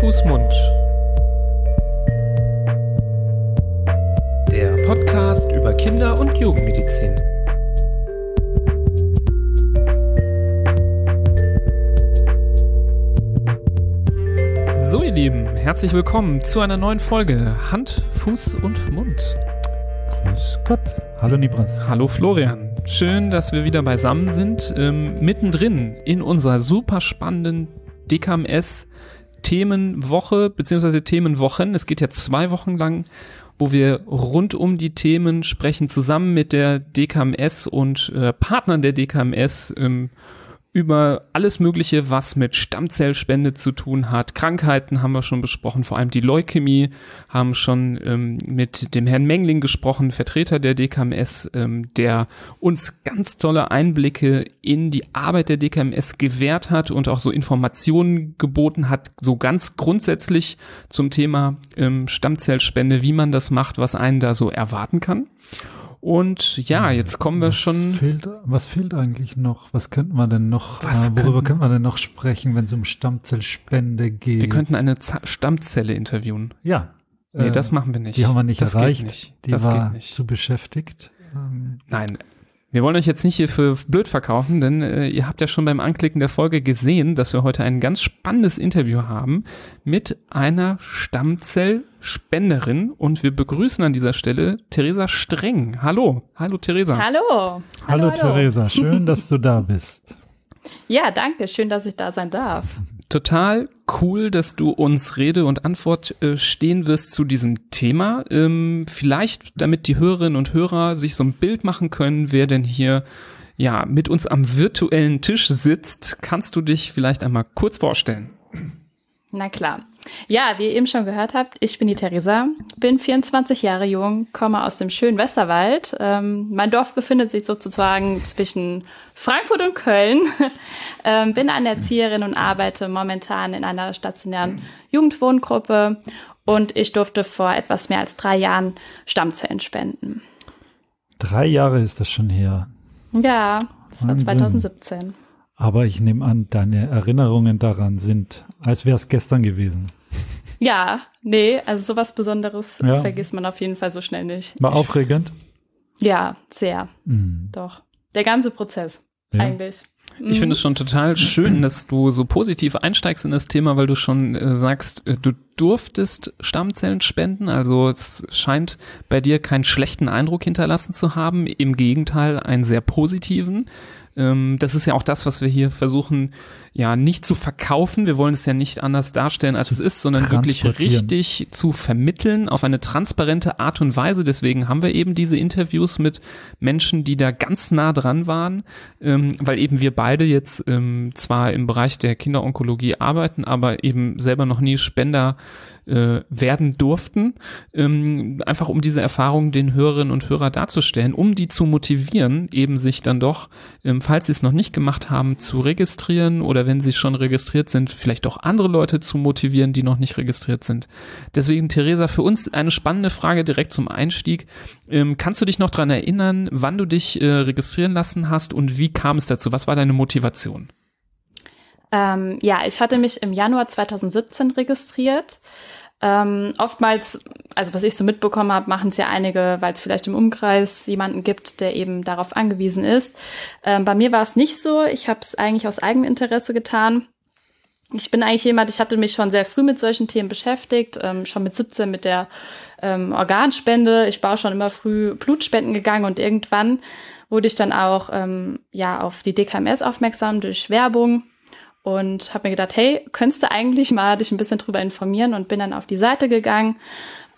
Fuß, Mund. Der Podcast über Kinder- und Jugendmedizin. So, ihr Lieben, herzlich willkommen zu einer neuen Folge Hand, Fuß und Mund. Grüß Gott. Hallo Nibras. Hallo Florian. Schön, dass wir wieder beisammen sind. Ähm, mittendrin in unserer super spannenden DKMS Themenwoche beziehungsweise Themenwochen. Es geht ja zwei Wochen lang, wo wir rund um die Themen sprechen, zusammen mit der DKMS und äh, Partnern der DKMS. Ähm, über alles Mögliche, was mit Stammzellspende zu tun hat. Krankheiten haben wir schon besprochen, vor allem die Leukämie, haben schon ähm, mit dem Herrn Mengling gesprochen, Vertreter der DKMS, ähm, der uns ganz tolle Einblicke in die Arbeit der DKMS gewährt hat und auch so Informationen geboten hat, so ganz grundsätzlich zum Thema ähm, Stammzellspende, wie man das macht, was einen da so erwarten kann. Und ja, jetzt kommen wir was schon. Fehlt, was fehlt eigentlich noch? Was könnten wir denn noch, Was äh, worüber könnten- wir denn noch sprechen, wenn es um Stammzellspende geht? Wir könnten eine Z Stammzelle interviewen. ja. Nee, äh, das machen wir nicht. Die haben wir nicht das erreicht. Geht nicht. Die das war geht nicht. zu beschäftigt. Ähm, Nein. Wir wollen euch jetzt nicht hier für blöd verkaufen, denn äh, ihr habt ja schon beim Anklicken der Folge gesehen, dass wir heute ein ganz spannendes Interview haben mit einer Stammzellspenderin und wir begrüßen an dieser Stelle Theresa Streng. Hallo. Hallo Theresa. Hallo. hallo, Theresa, schön, dass du da bist. Ja, danke. Schön, dass ich da sein darf. Total cool, dass du uns Rede und Antwort äh, stehen wirst zu diesem Thema. Ähm, vielleicht, damit die Hörerinnen und Hörer sich so ein Bild machen können, wer denn hier ja mit uns am virtuellen Tisch sitzt, kannst du dich vielleicht einmal kurz vorstellen. Na klar. Ja, wie ihr eben schon gehört habt, ich bin die Theresa, bin 24 Jahre jung, komme aus dem schönen Westerwald. Ähm, mein Dorf befindet sich sozusagen zwischen Frankfurt und Köln. ähm, bin eine Erzieherin und arbeite momentan in einer stationären Jugendwohngruppe und ich durfte vor etwas mehr als drei Jahren Stammzellen spenden. Drei Jahre ist das schon her. Ja, das war Wahnsinn. 2017. Aber ich nehme an, deine Erinnerungen daran sind, als wäre es gestern gewesen. Ja, nee, also sowas Besonderes Ja. vergisst man auf jeden Fall so schnell nicht. War aufregend? Ja, sehr, Mhm. doch. Der ganze Prozess, Ja. eigentlich. Ich finde es schon total schön, dass du so positiv einsteigst in das Thema, weil du schon äh, sagst, äh, du durftest Stammzellen spenden. Also es scheint bei dir keinen schlechten Eindruck hinterlassen zu haben. Im Gegenteil, einen sehr positiven. Ähm, das ist ja auch das, was wir hier versuchen, ja, nicht zu verkaufen. Wir wollen es ja nicht anders darstellen, als es ist, sondern wirklich richtig zu vermitteln auf eine transparente Art und Weise. Deswegen haben wir eben diese Interviews mit Menschen, die da ganz nah dran waren, ähm, weil eben wir beide jetzt ähm, zwar im Bereich der Kinderonkologie arbeiten, aber eben selber noch nie Spender äh, werden durften, ähm, einfach um diese Erfahrung den Hörerinnen und Hörer darzustellen, um die zu motivieren, eben sich dann doch, ähm, falls sie es noch nicht gemacht haben, zu registrieren oder wenn sie schon registriert sind, vielleicht auch andere Leute zu motivieren, die noch nicht registriert sind. Deswegen, Theresa, für uns eine spannende Frage direkt zum Einstieg. Ähm, kannst du dich noch dran erinnern, wann du dich äh, registrieren lassen hast und wie kam es dazu? Was war deine Motivation? Ähm, ja, ich hatte mich im Januar 2017 registriert. Ähm, oftmals, also was ich so mitbekommen habe, machen es ja einige, weil es vielleicht im Umkreis jemanden gibt, der eben darauf angewiesen ist. Ähm, bei mir war es nicht so. Ich habe es eigentlich aus eigenem Interesse getan. Ich bin eigentlich jemand, ich hatte mich schon sehr früh mit solchen Themen beschäftigt, ähm, schon mit 17 mit der ähm, Organspende. Ich war auch schon immer früh Blutspenden gegangen und irgendwann wurde ich dann auch ähm, ja auf die DKMS aufmerksam durch Werbung und habe mir gedacht, hey, könntest du eigentlich mal dich ein bisschen drüber informieren und bin dann auf die Seite gegangen,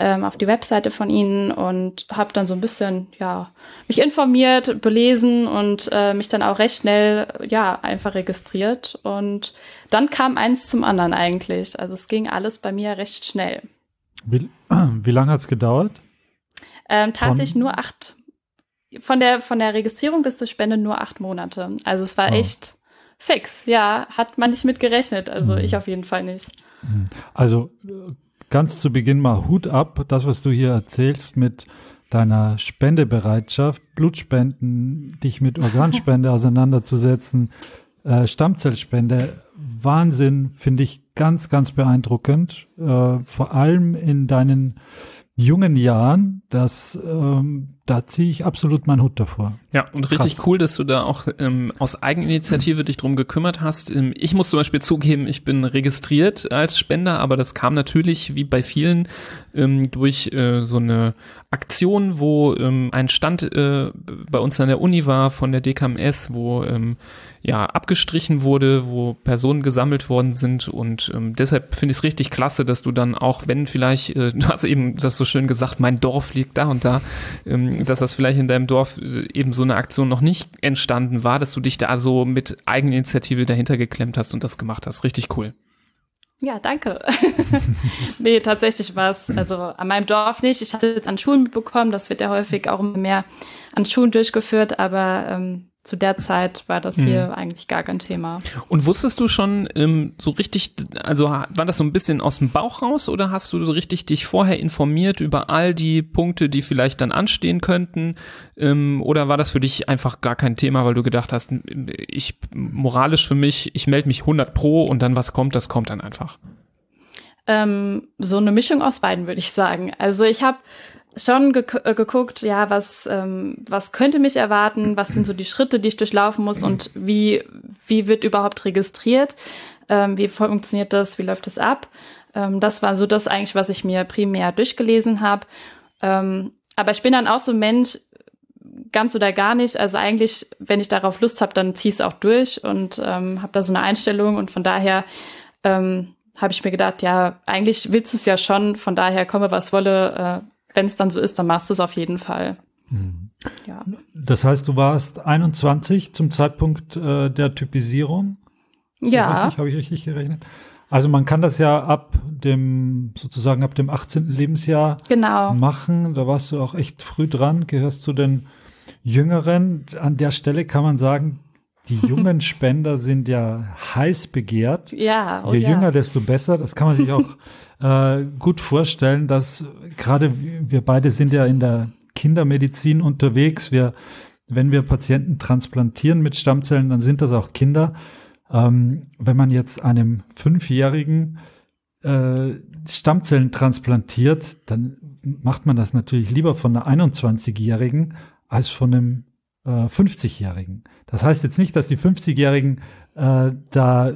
ähm, auf die Webseite von ihnen und habe dann so ein bisschen ja mich informiert, belesen und äh, mich dann auch recht schnell ja einfach registriert und dann kam eins zum anderen eigentlich. Also es ging alles bei mir recht schnell. Wie, wie lange hat es gedauert? Ähm, tatsächlich Von- nur acht von der von der Registrierung bis zur Spende nur acht Monate. Also es war Wow. echt fix. Ja, hat man nicht mit gerechnet. Also Mhm. ich auf jeden Fall nicht. Also äh, ganz zu Beginn mal Hut ab, das, was du hier erzählst mit deiner Spendebereitschaft, Blutspenden, dich mit Organspende auseinanderzusetzen, äh, Stammzellspende, Wahnsinn, finde ich ganz, ganz beeindruckend. Äh, vor allem in deinen jungen Jahren, das, ähm, da ziehe ich absolut meinen Hut davor. Ja, und richtig Krass. cool, dass du da auch ähm, aus Eigeninitiative mhm. dich drum gekümmert hast. Ähm, ich muss zum Beispiel zugeben, ich bin registriert als Spender, aber das kam natürlich, wie bei vielen, ähm, durch äh, so eine Aktion, wo ähm, ein Stand äh, bei uns an der Uni war von der DKMS, wo ähm, ja abgestrichen wurde, wo Personen gesammelt worden sind und ähm, deshalb finde ich es richtig klasse, dass du dann auch, wenn vielleicht, äh, du hast eben das so schön gesagt, mein Dorf liegt da und da, ähm, dass das vielleicht in deinem Dorf äh, eben so eine Aktion noch nicht entstanden war, dass du dich da so mit Eigeninitiative dahinter geklemmt hast und das gemacht hast. Richtig cool. Ja, danke. nee, tatsächlich war es, also an meinem Dorf nicht. Ich hatte jetzt an Schulen mitbekommen, das wird ja häufig auch immer mehr an Schulen durchgeführt, aber ähm, zu der Zeit war das hier mhm. eigentlich gar kein Thema. Und wusstest du schon ähm, so richtig, also war das so ein bisschen aus dem Bauch raus oder hast du so richtig dich vorher informiert über all die Punkte, die vielleicht dann anstehen könnten? Ähm, oder war das für dich einfach gar kein Thema, weil du gedacht hast, ich moralisch für mich, ich melde mich 100 pro und dann was kommt, das kommt dann einfach? Ähm, so eine Mischung aus beiden würde ich sagen. Also ich habe schon ge äh, geguckt, ja, was, ähm, was könnte mich erwarten, was sind so die Schritte, die ich durchlaufen muss und wie, wie wird überhaupt registriert, ähm, wie funktioniert das, wie läuft das ab. Ähm, das war so das eigentlich, was ich mir primär durchgelesen habe. Ähm, aber ich bin dann auch so Mensch, ganz oder gar nicht. Also eigentlich, wenn ich darauf Lust habe, dann ziehe es auch durch und ähm, habe da so eine Einstellung und von daher ähm, habe ich mir gedacht, ja, eigentlich willst du es ja schon, von daher komme, was wolle, äh, wenn es dann so ist, dann machst du es auf jeden Fall. Mhm. Ja. Das heißt, du warst 21 zum Zeitpunkt äh, der Typisierung? Ist ja. Habe ich richtig gerechnet? Also man kann das ja ab dem, sozusagen ab dem 18. Lebensjahr genau. machen. Da warst du auch echt früh dran, gehörst zu den Jüngeren. An der Stelle kann man sagen, die jungen Spender sind ja heiß begehrt. Ja. Oh Je ja. jünger, desto besser. Das kann man sich auch äh, gut vorstellen, dass gerade wir beide sind ja in der Kindermedizin unterwegs. Wir, wenn wir Patienten transplantieren mit Stammzellen, dann sind das auch Kinder. Ähm, wenn man jetzt einem Fünfjährigen äh, Stammzellen transplantiert, dann macht man das natürlich lieber von einer 21-Jährigen als von einem äh, 50-Jährigen. Das heißt jetzt nicht, dass die 50-Jährigen äh, da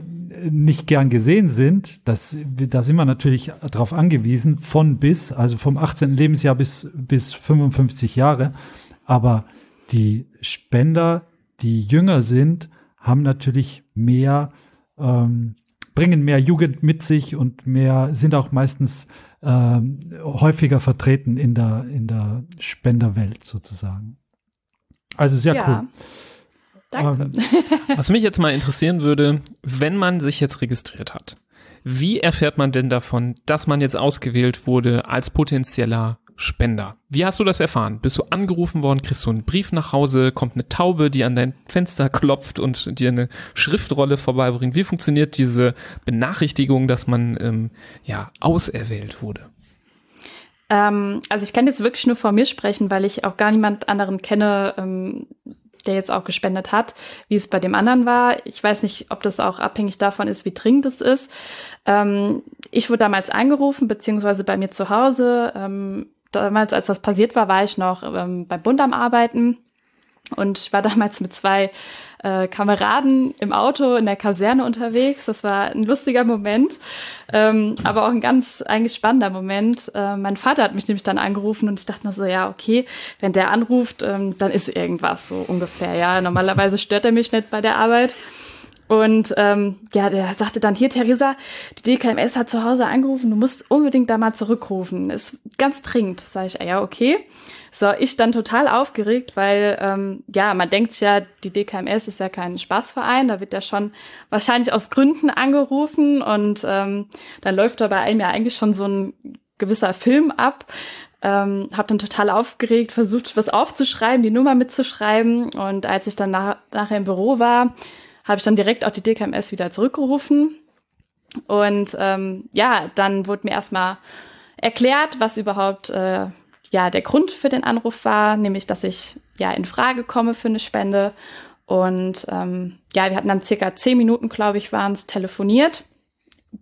nicht gern gesehen sind. Das, da sind wir natürlich darauf angewiesen, von bis, also vom 18. Lebensjahr bis, bis 55 Jahre. Aber die Spender, die jünger sind, haben natürlich mehr, ähm, bringen mehr Jugend mit sich und mehr, sind auch meistens ähm, häufiger vertreten in der, in der Spenderwelt sozusagen. Also sehr ja. cool. Danke. Ähm, was mich jetzt mal interessieren würde, wenn man sich jetzt registriert hat, wie erfährt man denn davon, dass man jetzt ausgewählt wurde als potenzieller Spender? Wie hast du das erfahren? Bist du angerufen worden? Kriegst du einen Brief nach Hause? Kommt eine Taube, die an dein Fenster klopft und dir eine Schriftrolle vorbeibringt? Wie funktioniert diese Benachrichtigung, dass man ähm, ja auserwählt wurde? Ähm, also ich kann jetzt wirklich nur vor mir sprechen, weil ich auch gar niemand anderen kenne, ähm, der jetzt auch gespendet hat, wie es bei dem anderen war. Ich weiß nicht, ob das auch abhängig davon ist, wie dringend es ist. Ähm, ich wurde damals angerufen, beziehungsweise bei mir zu Hause. Ähm, damals, als das passiert war, war ich noch ähm, beim Bund am Arbeiten und war damals mit zwei äh, Kameraden im Auto in der Kaserne unterwegs. Das war ein lustiger Moment, ähm, aber auch ein ganz eigentlich spannender Moment. Äh, mein Vater hat mich nämlich dann angerufen und ich dachte mir so, ja, okay, wenn der anruft, ähm, dann ist irgendwas so ungefähr. Ja, normalerweise stört er mich nicht bei der Arbeit. Und ähm, ja, der sagte dann, hier, Theresa, die DKMS hat zu Hause angerufen, du musst unbedingt da mal zurückrufen. Ist ganz dringend. Sag ich, ja, okay. So, ich dann total aufgeregt, weil ähm, ja, man denkt ja, die DKMS ist ja kein Spaßverein, da wird ja schon wahrscheinlich aus Gründen angerufen und ähm, dann läuft da bei einem ja eigentlich schon so ein gewisser Film ab. Ähm, habe dann total aufgeregt, versucht, was aufzuschreiben, die Nummer mitzuschreiben und als ich dann nach, nachher im Büro war, habe ich dann direkt auch die DKMS wieder zurückgerufen und ähm, ja, dann wurde mir erstmal erklärt, was überhaupt äh, ja der Grund für den Anruf war, nämlich dass ich ja in Frage komme für eine Spende. Und ähm, ja, wir hatten dann circa zehn Minuten, glaube ich, waren es telefoniert.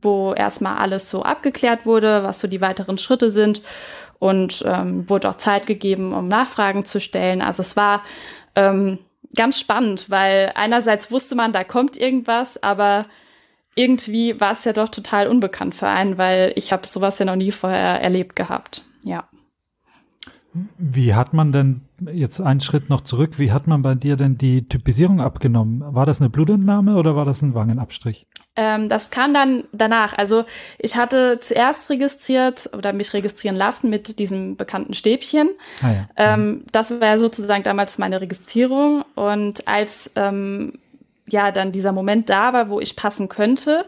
wo erstmal alles so abgeklärt wurde, was so die weiteren Schritte sind und ähm, wurde auch Zeit gegeben, um Nachfragen zu stellen. Also es war ähm, ganz spannend, weil einerseits wusste man, da kommt irgendwas, aber irgendwie war es ja doch total unbekannt für einen, weil ich habe sowas ja noch nie vorher erlebt gehabt. Ja. Wie hat man denn, jetzt einen Schritt noch zurück, wie hat man bei dir denn die Typisierung abgenommen? War das eine Blutentnahme oder war das ein Wangenabstrich? Ähm, das kam dann danach. Also ich hatte zuerst registriert oder mich registrieren lassen mit diesem bekannten Stäbchen. Ah ja. ähm, das war sozusagen damals meine Registrierung. Und als ähm, ja dann dieser Moment da war, wo ich passen könnte,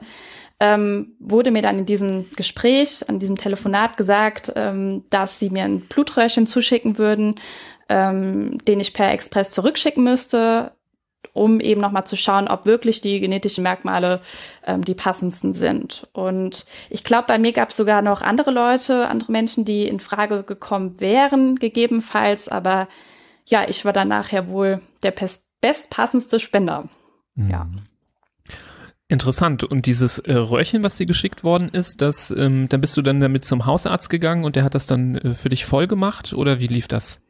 ähm, wurde mir dann in diesem Gespräch, an diesem Telefonat gesagt, ähm, dass sie mir ein Blutröhrchen zuschicken würden, ähm, den ich per Express zurückschicken müsste, um eben nochmal zu schauen, ob wirklich die genetischen Merkmale ähm, die passendsten sind. Und ich glaube, bei mir gab es sogar noch andere Leute, andere Menschen, die in Frage gekommen wären, gegebenenfalls. Aber ja, ich war dann nachher wohl der bestpassendste Spender. Mhm. Ja. Interessant. Und dieses äh, Röhrchen, was dir geschickt worden ist, das, ähm, dann bist du dann damit zum Hausarzt gegangen und der hat das dann äh, für dich voll gemacht oder wie lief das?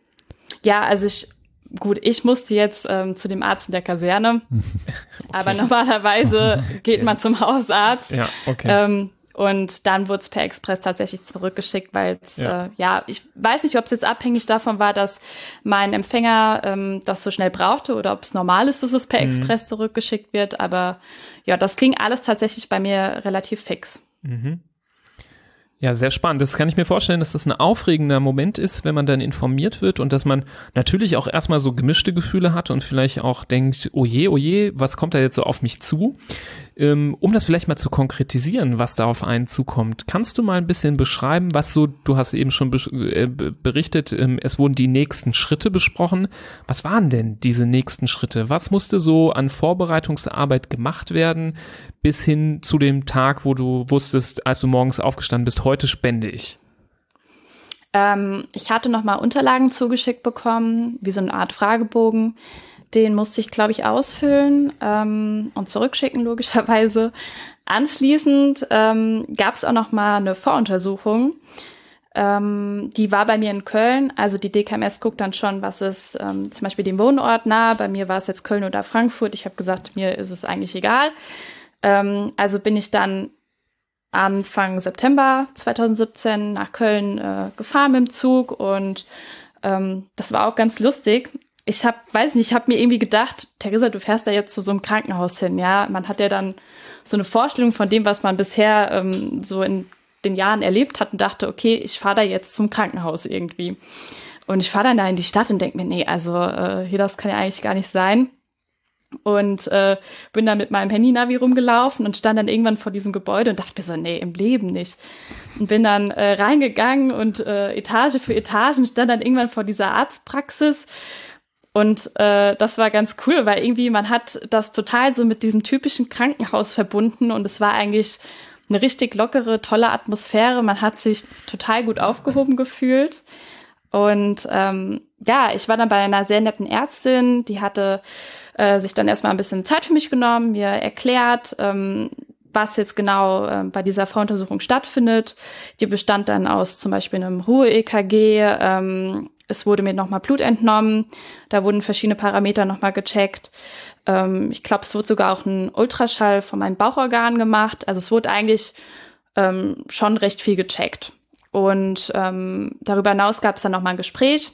Ja, also ich, gut, ich musste jetzt ähm, zu dem Arzt in der Kaserne, okay. aber normalerweise geht man zum Hausarzt. Ja, okay. Ähm, und dann wurde es per Express tatsächlich zurückgeschickt, weil es, ja. Äh, ja, ich weiß nicht, ob es jetzt abhängig davon war, dass mein Empfänger ähm, das so schnell brauchte oder ob es normal ist, dass es per mhm. Express zurückgeschickt wird. Aber ja, das ging alles tatsächlich bei mir relativ fix. Mhm. Ja, sehr spannend. Das kann ich mir vorstellen, dass das ein aufregender Moment ist, wenn man dann informiert wird und dass man natürlich auch erstmal so gemischte Gefühle hat und vielleicht auch denkt, oh je, oh je, was kommt da jetzt so auf mich zu? Ähm, um das vielleicht mal zu konkretisieren, was da auf einen zukommt, kannst du mal ein bisschen beschreiben, was so, du hast eben schon äh, berichtet, ähm, es wurden die nächsten Schritte besprochen. Was waren denn diese nächsten Schritte? Was musste so an Vorbereitungsarbeit gemacht werden, bis hin zu dem Tag, wo du wusstest, als du morgens aufgestanden bist, heute spende ich? Ähm, ich hatte nochmal Unterlagen zugeschickt bekommen, wie so eine Art Fragebogen den musste ich, glaube ich, ausfüllen ähm, und zurückschicken, logischerweise. Anschließend ähm, gab es auch noch mal eine Voruntersuchung. Ähm, die war bei mir in Köln. Also die DKMS guckt dann schon, was ist ähm, zum Beispiel dem Wohnort nah. Bei mir war es jetzt Köln oder Frankfurt. Ich habe gesagt, mir ist es eigentlich egal. Ähm, also bin ich dann Anfang September 2017 nach Köln äh, gefahren mit dem Zug und ähm, das war auch ganz lustig ich habe, weiß nicht, ich habe mir irgendwie gedacht, Theresa, du fährst da jetzt zu so einem Krankenhaus hin, ja. Man hat ja dann so eine Vorstellung von dem, was man bisher ähm, so in den Jahren erlebt hat und dachte, okay, ich fahre da jetzt zum Krankenhaus irgendwie. Und ich fahre dann da in die Stadt und denke mir, nee, also äh, hier, das kann ja eigentlich gar nicht sein. Und äh, bin dann mit meinem Handy-Navi rumgelaufen und stand dann irgendwann vor diesem Gebäude und dachte mir so, nee, im Leben nicht. Und bin dann äh, reingegangen und äh, Etage für Etage und stand dann irgendwann vor dieser Arztpraxis und äh, das war ganz cool, weil irgendwie man hat das total so mit diesem typischen Krankenhaus verbunden und es war eigentlich eine richtig lockere, tolle Atmosphäre. Man hat sich total gut aufgehoben gefühlt. Und ähm, ja, ich war dann bei einer sehr netten Ärztin, die hatte äh, sich dann erstmal ein bisschen Zeit für mich genommen, mir erklärt, ähm, was jetzt genau äh, bei dieser Voruntersuchung stattfindet. Die bestand dann aus zum Beispiel einem Ruhe-EKG, ähm, es wurde mir nochmal Blut entnommen, da wurden verschiedene Parameter nochmal gecheckt. Ähm, ich glaube, es wurde sogar auch ein Ultraschall von meinem Bauchorgan gemacht. Also es wurde eigentlich ähm, schon recht viel gecheckt. Und ähm, darüber hinaus gab es dann nochmal ein Gespräch,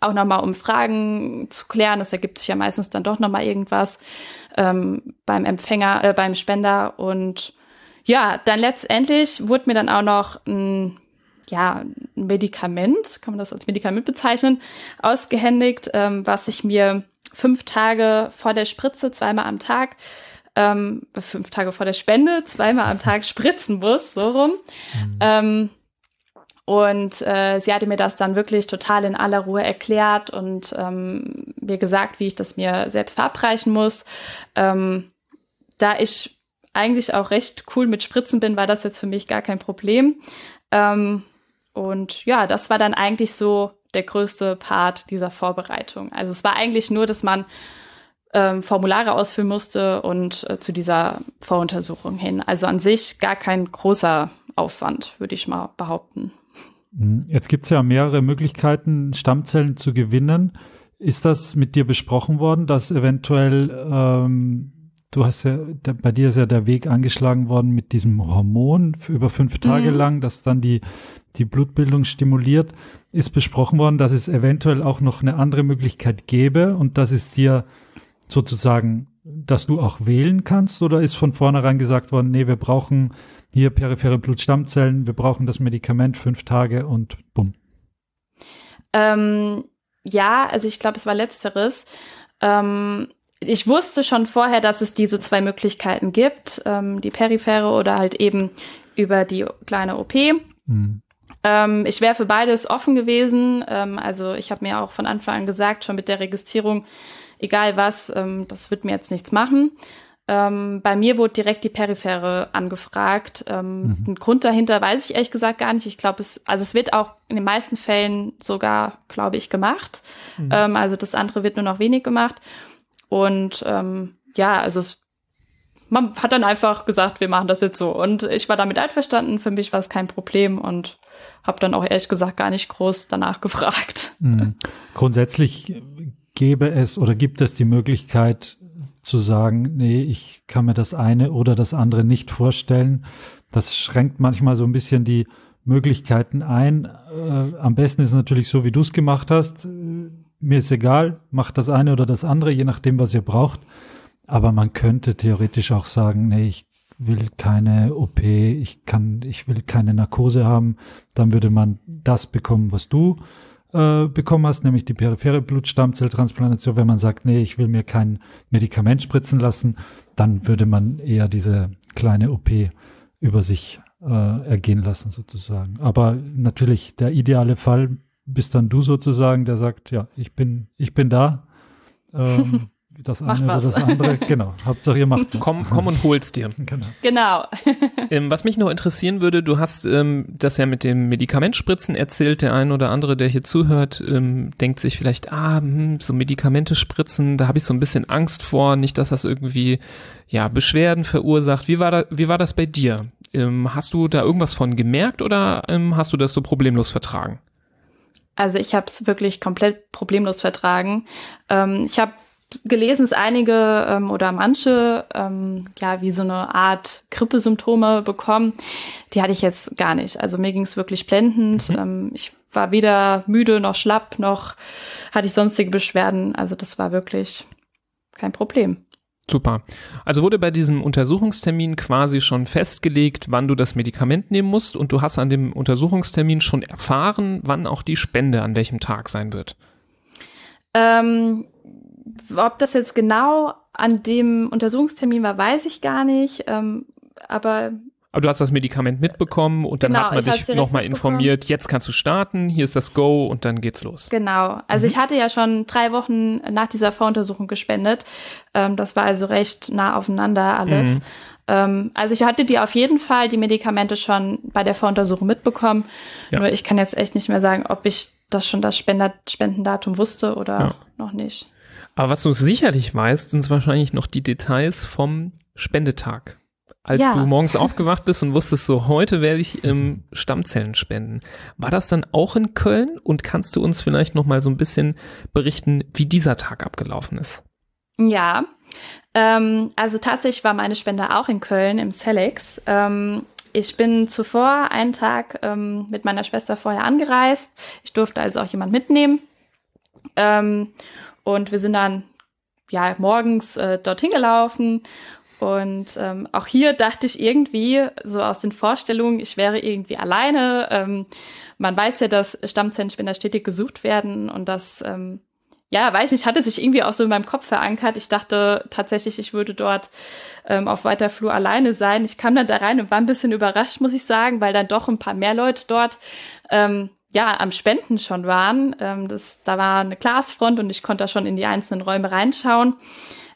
auch nochmal um Fragen zu klären. Das ergibt sich ja meistens dann doch nochmal irgendwas ähm, beim Empfänger, äh, beim Spender. Und ja, dann letztendlich wurde mir dann auch noch ein ja, ein Medikament, kann man das als Medikament bezeichnen, ausgehändigt, ähm, was ich mir fünf Tage vor der Spritze zweimal am Tag, ähm, fünf Tage vor der Spende zweimal am Tag spritzen muss, so rum. Mhm. Ähm, und äh, sie hatte mir das dann wirklich total in aller Ruhe erklärt und ähm, mir gesagt, wie ich das mir selbst verabreichen muss. Ähm, da ich eigentlich auch recht cool mit Spritzen bin, war das jetzt für mich gar kein Problem. Ähm, und ja, das war dann eigentlich so der größte Part dieser Vorbereitung. Also es war eigentlich nur, dass man ähm, Formulare ausfüllen musste und äh, zu dieser Voruntersuchung hin. Also an sich gar kein großer Aufwand, würde ich mal behaupten. Hm, jetzt gibt es ja mehrere Möglichkeiten, Stammzellen zu gewinnen. Ist das mit dir besprochen worden, dass eventuell, ähm, du hast ja, der, bei dir ist ja der Weg angeschlagen worden mit diesem Hormon für über fünf Tage mhm. lang, das dann die, die Blutbildung stimuliert. Ist besprochen worden, dass es eventuell auch noch eine andere Möglichkeit gäbe und dass es dir sozusagen, dass du auch wählen kannst? Oder ist von vornherein gesagt worden, nee, wir brauchen hier periphere Blutstammzellen, wir brauchen das Medikament fünf Tage und bumm? Ähm, ja, also ich glaube, es war letzteres. Ähm, ich wusste schon vorher, dass es diese zwei Möglichkeiten gibt, ähm, die periphere oder halt eben über die kleine OP. Mhm. Ähm, ich wäre für beides offen gewesen. Ähm, also ich habe mir auch von Anfang an gesagt, schon mit der Registrierung, egal was, ähm, das wird mir jetzt nichts machen. Ähm, bei mir wurde direkt die Periphere angefragt. Ähm, mhm. Den Grund dahinter weiß ich ehrlich gesagt gar nicht. Ich glaube, es, also es wird auch in den meisten Fällen sogar, glaube ich, gemacht. Mhm. Ähm, also das andere wird nur noch wenig gemacht. Und ja, also es, man hat dann einfach gesagt, wir machen das jetzt so. Und ich war damit einverstanden. Für mich war es kein Problem und habe dann auch ehrlich gesagt gar nicht groß danach gefragt. Mhm. Grundsätzlich gäbe es oder gibt es die Möglichkeit zu sagen, nee, ich kann mir das eine oder das andere nicht vorstellen. Das schränkt manchmal so ein bisschen die Möglichkeiten ein. Äh, am besten ist natürlich so, wie du es gemacht hast. Mir ist egal, macht das eine oder das andere, je nachdem, was ihr braucht. Aber man könnte theoretisch auch sagen, nee, ich will keine OP, ich kann, ich will keine Narkose haben. Dann würde man das bekommen, was du äh, bekommen hast, nämlich die periphere Blutstammzelltransplantation, wenn man sagt, nee, ich will mir kein Medikament spritzen lassen, dann würde man eher diese kleine OP über sich äh, ergehen lassen sozusagen. Aber natürlich der ideale Fall bist dann du sozusagen, der sagt, ja, ich bin, ich bin da. Ähm, das eine oder das andere. Genau. Hauptsache ihr macht. Komm, komm und hol's dir. Genau. genau. ähm, was mich noch interessieren würde, du hast ähm, das ja mit dem Medikamentspritzen erzählt. Der ein oder andere, der hier zuhört, ähm, denkt sich vielleicht, ah, hm, so Medikamente spritzen, da habe ich so ein bisschen Angst vor, nicht, dass das irgendwie ja Beschwerden verursacht. Wie war da, wie war das bei dir? Ähm, hast du da irgendwas von gemerkt oder ähm, hast du das so problemlos vertragen? Also ich habe es wirklich komplett problemlos vertragen. Ähm, ich habe gelesen, dass einige ähm, oder manche ähm, ja wie so eine Art Grippesymptome bekommen. Die hatte ich jetzt gar nicht. Also mir ging es wirklich blendend. Mhm. Ähm, ich war weder müde noch schlapp noch hatte ich sonstige Beschwerden. Also das war wirklich kein Problem. Super. Also wurde bei diesem Untersuchungstermin quasi schon festgelegt, wann du das Medikament nehmen musst und du hast an dem Untersuchungstermin schon erfahren, wann auch die Spende an welchem Tag sein wird. Ähm, ob das jetzt genau an dem Untersuchungstermin war, weiß ich gar nicht. Ähm, aber aber du hast das Medikament mitbekommen und dann genau, hat man dich nochmal informiert, jetzt kannst du starten, hier ist das Go und dann geht's los. Genau. Also mhm. ich hatte ja schon drei Wochen nach dieser Voruntersuchung gespendet. Ähm, das war also recht nah aufeinander alles. Mhm. Ähm, also ich hatte die auf jeden Fall, die Medikamente schon bei der Voruntersuchung mitbekommen. Ja. Nur ich kann jetzt echt nicht mehr sagen, ob ich das schon das Spender Spendendatum wusste oder ja. noch nicht. Aber was du sicherlich weißt, sind wahrscheinlich noch die Details vom Spendetag. Als ja. du morgens aufgewacht bist und wusstest, so heute werde ich ähm, Stammzellen spenden. War das dann auch in Köln? Und kannst du uns vielleicht noch mal so ein bisschen berichten, wie dieser Tag abgelaufen ist? Ja, ähm, also tatsächlich war meine Spende auch in Köln im Celex. Ähm, ich bin zuvor einen Tag ähm, mit meiner Schwester vorher angereist. Ich durfte also auch jemand mitnehmen. Ähm, und wir sind dann ja morgens äh, dorthin gelaufen. Und ähm, auch hier dachte ich irgendwie, so aus den Vorstellungen, ich wäre irgendwie alleine. Ähm, man weiß ja, dass Stammzellenspender stetig gesucht werden und das, ähm, ja, weiß ich nicht, hatte sich irgendwie auch so in meinem Kopf verankert. Ich dachte tatsächlich, ich würde dort ähm, auf weiter Flur alleine sein. Ich kam dann da rein und war ein bisschen überrascht, muss ich sagen, weil dann doch ein paar mehr Leute dort ähm, ja, am Spenden schon waren. Ähm, das, da war eine Glasfront und ich konnte da schon in die einzelnen Räume reinschauen.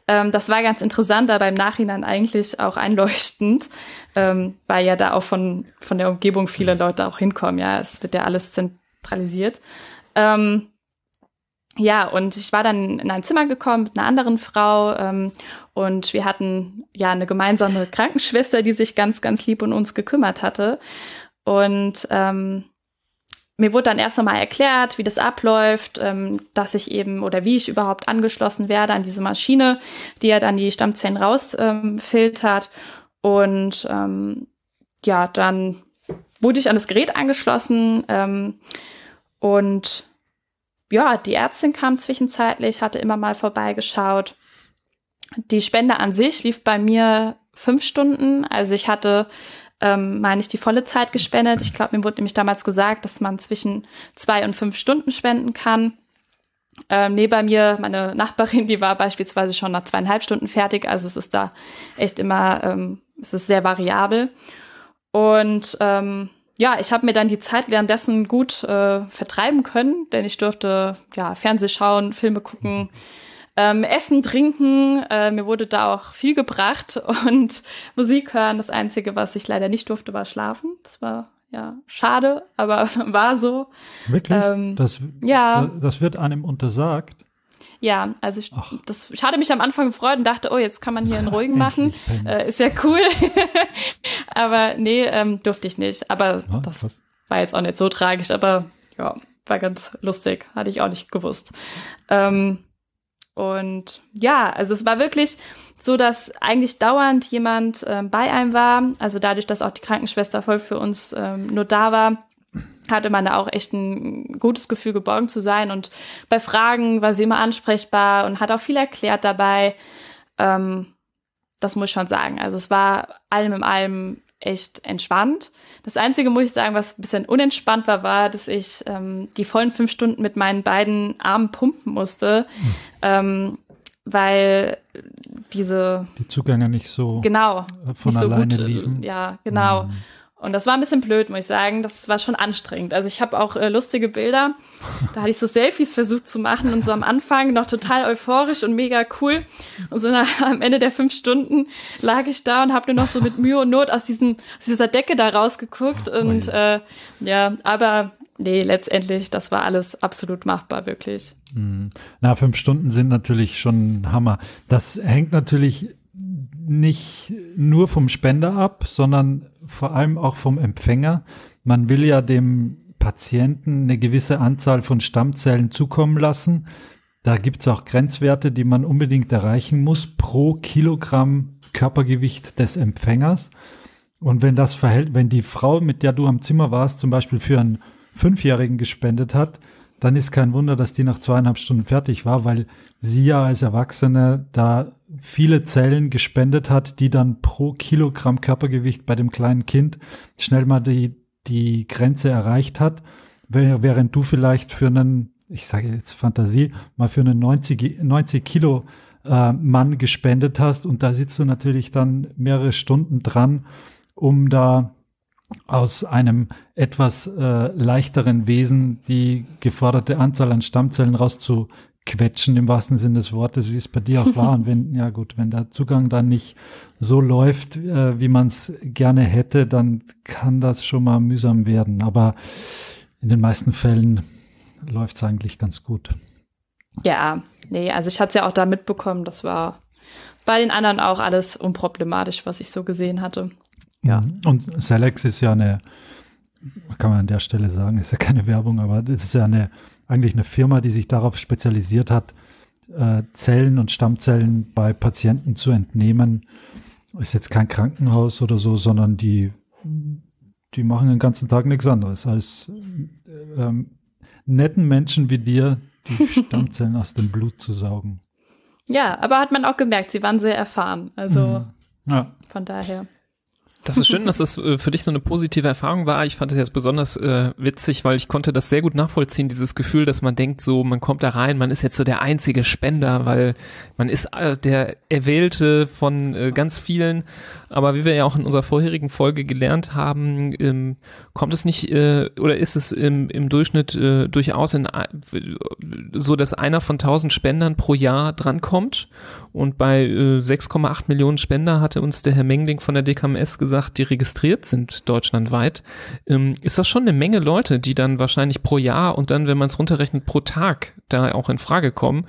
Ähm, das war ganz interessant, aber im Nachhinein eigentlich auch einleuchtend, ähm, weil ja da auch von, von der Umgebung viele Leute auch hinkommen. Ja, es wird ja alles zentralisiert. Ähm, ja, und ich war dann in ein Zimmer gekommen mit einer anderen Frau ähm, und wir hatten ja eine gemeinsame Krankenschwester, die sich ganz, ganz lieb um uns gekümmert hatte. Und ähm, mir wurde dann erst einmal erklärt, wie das abläuft, ähm, dass ich eben oder wie ich überhaupt angeschlossen werde an diese Maschine, die ja dann die Stammzellen rausfiltert. Ähm, und ähm, ja, dann wurde ich an das Gerät angeschlossen ähm, und ja, die Ärztin kam zwischenzeitlich, hatte immer mal vorbeigeschaut. Die Spende an sich lief bei mir fünf Stunden. Also ich hatte, ähm, meine ich, die volle Zeit gespendet. Ich glaube, mir wurde nämlich damals gesagt, dass man zwischen zwei und fünf Stunden spenden kann. Ähm, neben mir, meine Nachbarin, die war beispielsweise schon nach zweieinhalb Stunden fertig. Also es ist da echt immer, ähm, es ist sehr variabel. Und ähm, ja, ich habe mir dann die Zeit währenddessen gut äh, vertreiben können, denn ich durfte ja Fernseh schauen, Filme gucken, ähm, essen, trinken. Äh, mir wurde da auch viel gebracht und Musik hören. Das Einzige, was ich leider nicht durfte, war schlafen. Das war ja schade, aber war so. Wirklich? Ähm, das, ja. das wird einem untersagt. Ja, also ich, das, ich hatte mich am Anfang gefreut und dachte, oh, jetzt kann man hier einen ruhigen machen. Äh, ist ja cool. aber nee, ähm, durfte ich nicht. Aber ja, das krass. war jetzt auch nicht so tragisch, aber ja, war ganz lustig. Hatte ich auch nicht gewusst. Ähm, und ja, also es war wirklich so, dass eigentlich dauernd jemand ähm, bei einem war. Also dadurch, dass auch die Krankenschwester voll für uns ähm, nur da war, hatte man da auch echt ein gutes Gefühl, geborgen zu sein. Und bei Fragen war sie immer ansprechbar und hat auch viel erklärt dabei. Ähm, das muss ich schon sagen. Also es war allem in allem echt entspannt. Das Einzige, muss ich sagen, was ein bisschen unentspannt war, war, dass ich ähm, die vollen fünf Stunden mit meinen beiden Armen pumpen musste, mhm. ähm, weil diese die Zugänge nicht so genau von nicht alleine so gut, liefen. Ja, genau. Mhm. Und das war ein bisschen blöd, muss ich sagen. Das war schon anstrengend. Also ich habe auch äh, lustige Bilder. Da hatte ich so Selfies versucht zu machen und so am Anfang noch total euphorisch und mega cool. Und so nach, am Ende der fünf Stunden lag ich da und habe nur noch so mit Mühe und Not aus, diesem, aus dieser Decke da rausgeguckt. Und äh, ja, aber nee, letztendlich, das war alles absolut machbar, wirklich. Hm. Na, fünf Stunden sind natürlich schon Hammer. Das hängt natürlich nicht nur vom Spender ab, sondern vor allem auch vom Empfänger. Man will ja dem Patienten eine gewisse Anzahl von Stammzellen zukommen lassen. Da gibt es auch Grenzwerte, die man unbedingt erreichen muss pro Kilogramm Körpergewicht des Empfängers. Und wenn das verhält, wenn die Frau, mit der du am Zimmer warst, zum Beispiel für einen Fünfjährigen gespendet hat, dann ist kein Wunder, dass die nach zweieinhalb Stunden fertig war, weil sie ja als Erwachsene da viele Zellen gespendet hat, die dann pro Kilogramm Körpergewicht bei dem kleinen Kind schnell mal die, die Grenze erreicht hat, während du vielleicht für einen, ich sage jetzt Fantasie, mal für einen 90, 90 Kilo äh, Mann gespendet hast. Und da sitzt du natürlich dann mehrere Stunden dran, um da aus einem etwas äh, leichteren Wesen die geforderte Anzahl an Stammzellen rauszu quetschen im wahrsten Sinne des Wortes, wie es bei dir auch war. Und wenn, ja gut, wenn der Zugang dann nicht so läuft, äh, wie man es gerne hätte, dann kann das schon mal mühsam werden. Aber in den meisten Fällen läuft es eigentlich ganz gut. Ja, nee, also ich hatte es ja auch da mitbekommen, das war bei den anderen auch alles unproblematisch, was ich so gesehen hatte. Ja. Und Selex ist ja eine, kann man an der Stelle sagen, ist ja keine Werbung, aber das ist ja eine eigentlich eine Firma, die sich darauf spezialisiert hat, äh, Zellen und Stammzellen bei Patienten zu entnehmen. Ist jetzt kein Krankenhaus oder so, sondern die, die machen den ganzen Tag nichts anderes als äh, ähm, netten Menschen wie dir die Stammzellen aus dem Blut zu saugen. Ja, aber hat man auch gemerkt, sie waren sehr erfahren. Also mhm. ja. von daher. Das ist schön, dass das äh, für dich so eine positive Erfahrung war. Ich fand es jetzt besonders äh, witzig, weil ich konnte das sehr gut nachvollziehen, dieses Gefühl, dass man denkt, so, man kommt da rein, man ist jetzt so der einzige Spender, weil man ist äh, der Erwählte von äh, ganz vielen. Aber wie wir ja auch in unserer vorherigen Folge gelernt haben, ähm, kommt es nicht äh, oder ist es im, im Durchschnitt äh, durchaus in, so, dass einer von tausend Spendern pro Jahr drankommt. Und bei äh, 6,8 Millionen Spender hatte uns der Herr Mengling von der DKMS gesagt, gesagt, die registriert sind deutschlandweit, ähm, ist das schon eine Menge Leute, die dann wahrscheinlich pro Jahr und dann, wenn man es runterrechnet, pro Tag da auch in Frage kommen.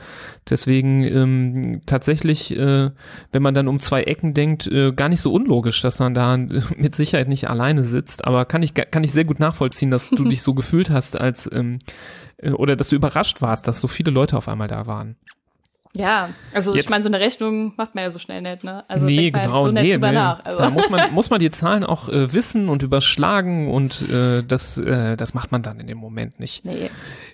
Deswegen ähm, tatsächlich, äh, wenn man dann um zwei Ecken denkt, äh, gar nicht so unlogisch, dass man da mit Sicherheit nicht alleine sitzt. Aber kann ich kann ich sehr gut nachvollziehen, dass du dich so gefühlt hast, als ähm, äh, oder dass du überrascht warst, dass so viele Leute auf einmal da waren. Ja, also Jetzt, ich meine, so eine Rechnung macht man ja so schnell nicht, ne? Also nee, genau, so nett nee, drüber nee. nach. Also. Da muss man, muss man die Zahlen auch äh, wissen und überschlagen und äh, das, äh, das macht man dann in dem Moment nicht. Nee.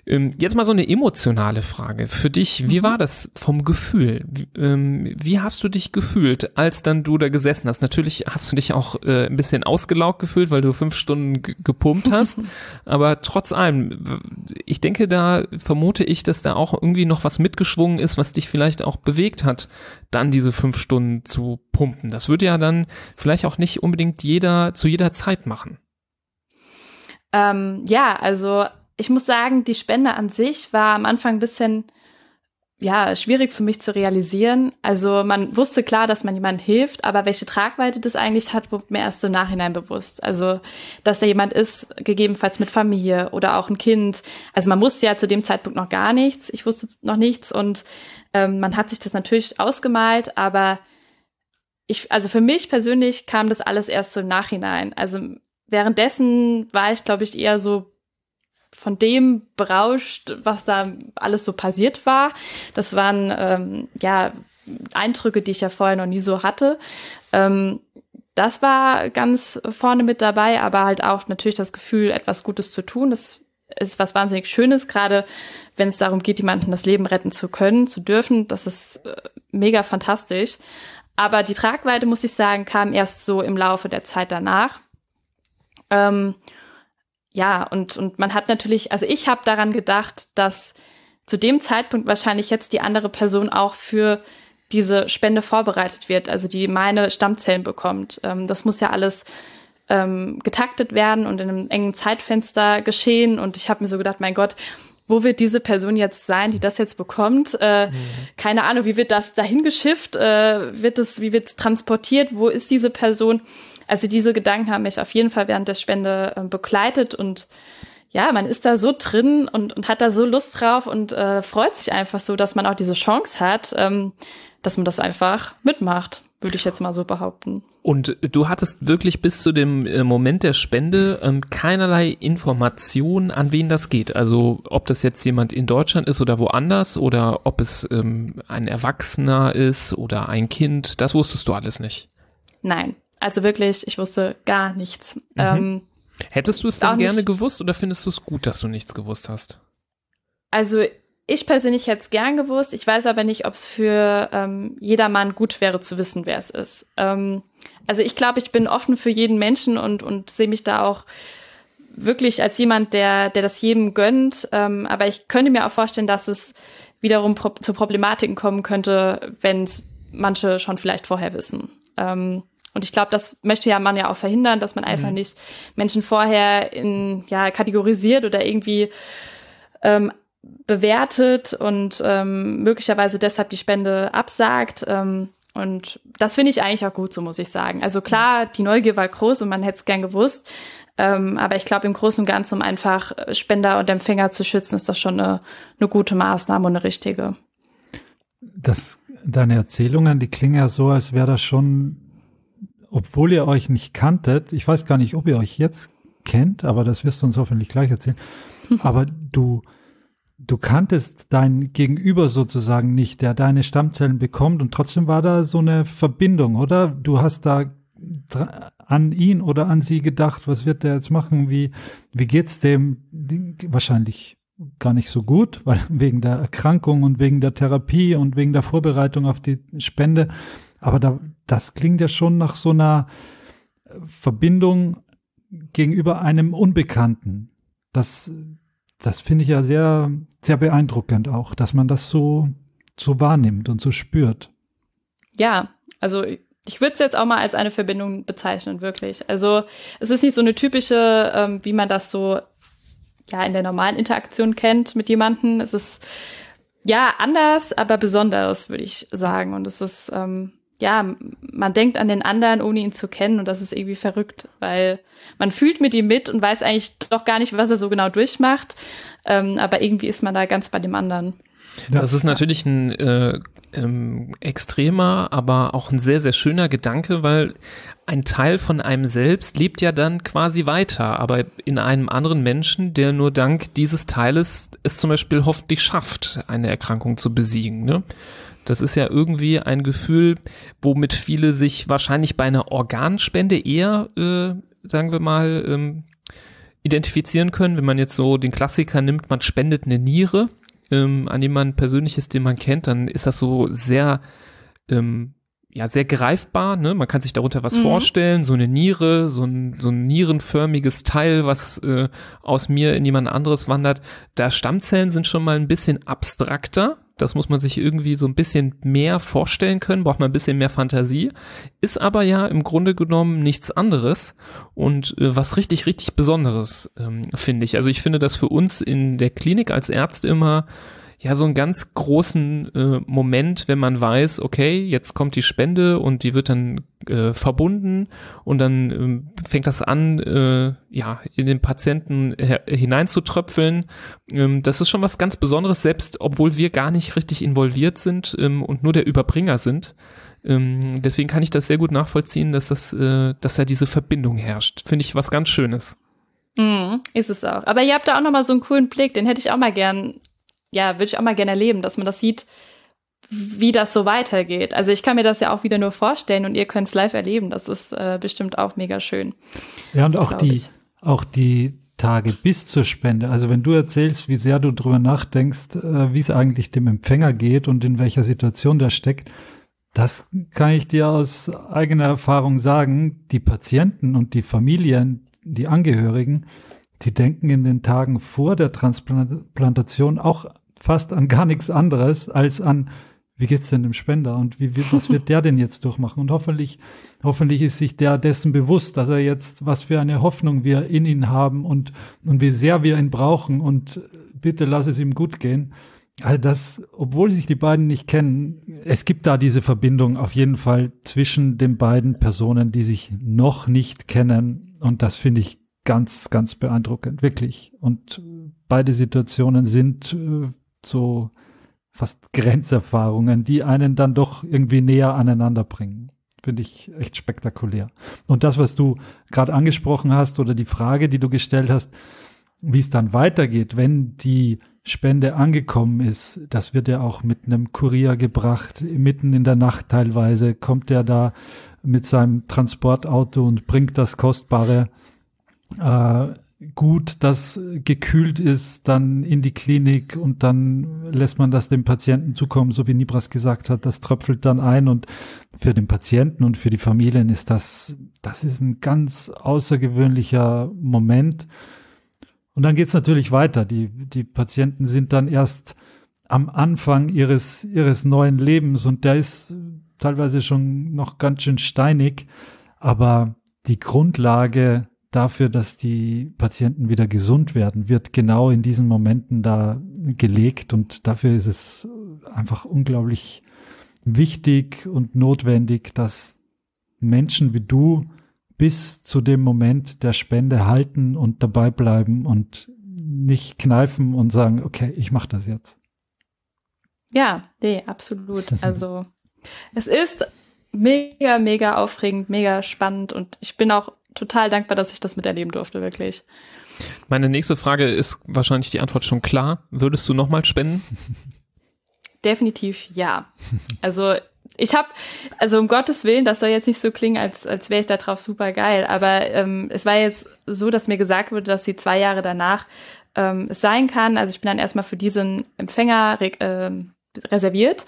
Ähm, jetzt mal so eine emotionale Frage für dich. Wie mhm. war das vom Gefühl? Wie, ähm, wie hast du dich gefühlt, als dann du da gesessen hast? Natürlich hast du dich auch äh, ein bisschen ausgelaugt gefühlt, weil du fünf Stunden gepumpt hast. aber trotz allem, ich denke, da vermute ich, dass da auch irgendwie noch was mitgeschwungen ist, was dich vielleicht auch bewegt hat, dann diese fünf Stunden zu pumpen. Das würde ja dann vielleicht auch nicht unbedingt jeder zu jeder Zeit machen. Ähm, ja, also ich muss sagen, die Spende an sich war am Anfang ein bisschen ja, schwierig für mich zu realisieren. Also man wusste klar, dass man jemand hilft, aber welche Tragweite das eigentlich hat, wurde mir erst im Nachhinein bewusst. Also, dass da jemand ist, gegebenenfalls mit Familie oder auch ein Kind. Also man wusste ja zu dem Zeitpunkt noch gar nichts. Ich wusste noch nichts und ähm, man hat sich das natürlich ausgemalt, aber ich, also für mich persönlich kam das alles erst so im Nachhinein. Also währenddessen war ich, glaube ich, eher so von dem berauscht, was da alles so passiert war. Das waren ähm, ja Eindrücke, die ich ja vorher noch nie so hatte. Ähm, das war ganz vorne mit dabei, aber halt auch natürlich das Gefühl, etwas Gutes zu tun. Das ist was wahnsinnig Schönes, gerade wenn es darum geht, jemanden das Leben retten zu können, zu dürfen. Das ist äh, mega fantastisch. Aber die Tragweite, muss ich sagen, kam erst so im Laufe der Zeit danach. Ähm, ja, und, und man hat natürlich, also ich habe daran gedacht, dass zu dem Zeitpunkt wahrscheinlich jetzt die andere Person auch für diese Spende vorbereitet wird, also die meine Stammzellen bekommt. Ähm, das muss ja alles ähm, getaktet werden und in einem engen Zeitfenster geschehen. Und ich habe mir so gedacht, mein Gott, wo wird diese Person jetzt sein, die das jetzt bekommt? Äh, mhm. Keine Ahnung, wie wird das dahin geschifft? Äh, wird es, wie wird es transportiert? Wo ist diese Person? Also diese Gedanken haben mich auf jeden Fall während der Spende äh, begleitet und ja, man ist da so drin und, und hat da so Lust drauf und äh, freut sich einfach so, dass man auch diese Chance hat, ähm, dass man das einfach mitmacht würde ich jetzt mal so behaupten. Und du hattest wirklich bis zu dem äh, Moment der Spende ähm, keinerlei Information, an wen das geht. Also ob das jetzt jemand in Deutschland ist oder woanders oder ob es ähm, ein Erwachsener ist oder ein Kind, das wusstest du alles nicht. Nein, also wirklich, ich wusste gar nichts. Mhm. Ähm, Hättest du es dann gerne gewusst oder findest du es gut, dass du nichts gewusst hast? Also ich persönlich hätte es gern gewusst. Ich weiß aber nicht, ob es für ähm, jedermann gut wäre zu wissen, wer es ist. Ähm, also ich glaube, ich bin offen für jeden Menschen und, und sehe mich da auch wirklich als jemand, der, der das jedem gönnt. Ähm, aber ich könnte mir auch vorstellen, dass es wiederum pro zu Problematiken kommen könnte, wenn es manche schon vielleicht vorher wissen. Ähm, und ich glaube, das möchte ja man ja auch verhindern, dass man einfach mhm. nicht Menschen vorher in ja kategorisiert oder irgendwie ähm, bewertet und ähm, möglicherweise deshalb die Spende absagt. Ähm, und das finde ich eigentlich auch gut, so muss ich sagen. Also klar, die Neugier war groß und man hätte es gern gewusst. Ähm, aber ich glaube, im Großen und Ganzen, um einfach Spender und Empfänger zu schützen, ist das schon eine, eine gute Maßnahme und eine richtige. Das, deine Erzählungen, die klingen ja so, als wäre das schon, obwohl ihr euch nicht kanntet, ich weiß gar nicht, ob ihr euch jetzt kennt, aber das wirst du uns hoffentlich gleich erzählen. aber du, du kanntest dein Gegenüber sozusagen nicht, der deine Stammzellen bekommt und trotzdem war da so eine Verbindung, oder? Du hast da an ihn oder an sie gedacht, was wird der jetzt machen? Wie, wie geht's dem? Wahrscheinlich gar nicht so gut, weil wegen der Erkrankung und wegen der Therapie und wegen der Vorbereitung auf die Spende. Aber da, das klingt ja schon nach so einer Verbindung gegenüber einem Unbekannten. Das, das finde ich ja sehr, sehr beeindruckend auch, dass man das so, so wahrnimmt und so spürt. Ja, also ich würde es jetzt auch mal als eine Verbindung bezeichnen, wirklich. Also es ist nicht so eine typische, ähm, wie man das so ja in der normalen Interaktion kennt mit jemandem. Es ist ja anders, aber besonders, würde ich sagen. Und es ist ähm, ja, man denkt an den anderen, ohne ihn zu kennen und das ist irgendwie verrückt, weil man fühlt mit ihm mit und weiß eigentlich doch gar nicht, was er so genau durchmacht, ähm, aber irgendwie ist man da ganz bei dem anderen. Das ist natürlich ein äh, ähm, extremer, aber auch ein sehr, sehr schöner Gedanke, weil ein Teil von einem selbst lebt ja dann quasi weiter, aber in einem anderen Menschen, der nur dank dieses Teiles es zum Beispiel hoffentlich schafft, eine Erkrankung zu besiegen. Ne? Das ist ja irgendwie ein Gefühl, womit viele sich wahrscheinlich bei einer Organspende eher, äh, sagen wir mal, ähm, identifizieren können. Wenn man jetzt so den Klassiker nimmt, man spendet eine Niere ähm, an jemanden persönliches, den man kennt, dann ist das so sehr ähm, ja sehr greifbar, ne? Man kann sich darunter was mhm. vorstellen, so eine Niere, so ein, so ein nierenförmiges Teil, was äh, aus mir in jemand anderes wandert. Da Stammzellen sind schon mal ein bisschen abstrakter. Das muss man sich irgendwie so ein bisschen mehr vorstellen können, braucht man ein bisschen mehr Fantasie. Ist aber ja im Grunde genommen nichts anderes und äh, was richtig, richtig Besonderes, ähm, finde ich. Also ich finde das für uns in der Klinik als Ärzte immer ja so einen ganz großen äh, Moment, wenn man weiß, okay, jetzt kommt die Spende und die wird dann äh, verbunden und dann äh, fängt das an, äh, ja, in den Patienten hineinzutröpfeln. Ähm, das ist schon was ganz Besonderes, selbst obwohl wir gar nicht richtig involviert sind ähm, und nur der Überbringer sind. Ähm, deswegen kann ich das sehr gut nachvollziehen, dass das, äh, dass da diese Verbindung herrscht. Finde ich was ganz Schönes. Mm, ist es auch. Aber ihr habt da auch noch mal so einen coolen Blick, den hätte ich auch mal gern ja, würde ich auch mal gerne erleben, dass man das sieht, wie das so weitergeht. Also ich kann mir das ja auch wieder nur vorstellen und ihr könnt es live erleben. Das ist äh, bestimmt auch mega schön. Ja, und auch die, auch die Tage bis zur Spende. Also wenn du erzählst, wie sehr du drüber nachdenkst, äh, wie es eigentlich dem Empfänger geht und in welcher Situation der steckt, das kann ich dir aus eigener Erfahrung sagen. Die Patienten und die Familien, die Angehörigen, die denken in den Tagen vor der Transplantation auch fast an gar nichts anderes als an, wie geht's denn dem Spender und wie, wie, was wird der denn jetzt durchmachen? Und hoffentlich, hoffentlich ist sich der dessen bewusst, dass er jetzt, was für eine Hoffnung wir in ihn haben und, und wie sehr wir ihn brauchen und bitte lass es ihm gut gehen. Also das, obwohl sich die beiden nicht kennen, es gibt da diese Verbindung auf jeden Fall zwischen den beiden Personen, die sich noch nicht kennen. Und das finde ich ganz, ganz beeindruckend, wirklich. Und beide Situationen sind äh, so fast Grenzerfahrungen, die einen dann doch irgendwie näher aneinander bringen. Finde ich echt spektakulär. Und das, was du gerade angesprochen hast oder die Frage, die du gestellt hast, wie es dann weitergeht, wenn die Spende angekommen ist, das wird ja auch mit einem Kurier gebracht, mitten in der Nacht teilweise kommt er da mit seinem Transportauto und bringt das kostbare äh, gut, das gekühlt ist, dann in die Klinik und dann lässt man das dem Patienten zukommen, so wie Nibras gesagt hat, das tröpfelt dann ein und für den Patienten und für die Familien ist das, das ist ein ganz außergewöhnlicher Moment. Und dann geht's natürlich weiter. Die, die Patienten sind dann erst am Anfang ihres, ihres neuen Lebens und der ist teilweise schon noch ganz schön steinig, aber die Grundlage dafür, dass die Patienten wieder gesund werden, wird genau in diesen Momenten da gelegt und dafür ist es einfach unglaublich wichtig und notwendig, dass Menschen wie du bis zu dem Moment der Spende halten und dabei bleiben und nicht kneifen und sagen, okay, ich mache das jetzt. Ja, nee, absolut. Also es ist mega, mega aufregend, mega spannend und ich bin auch total dankbar, dass ich das miterleben durfte, wirklich. Meine nächste Frage ist wahrscheinlich die Antwort schon klar. Würdest du nochmal spenden? Definitiv ja. Also ich habe, also um Gottes Willen, das soll jetzt nicht so klingen, als, als wäre ich da drauf super geil, aber ähm, es war jetzt so, dass mir gesagt wurde, dass sie zwei Jahre danach ähm, es sein kann. Also ich bin dann erstmal für diesen Empfänger äh, reserviert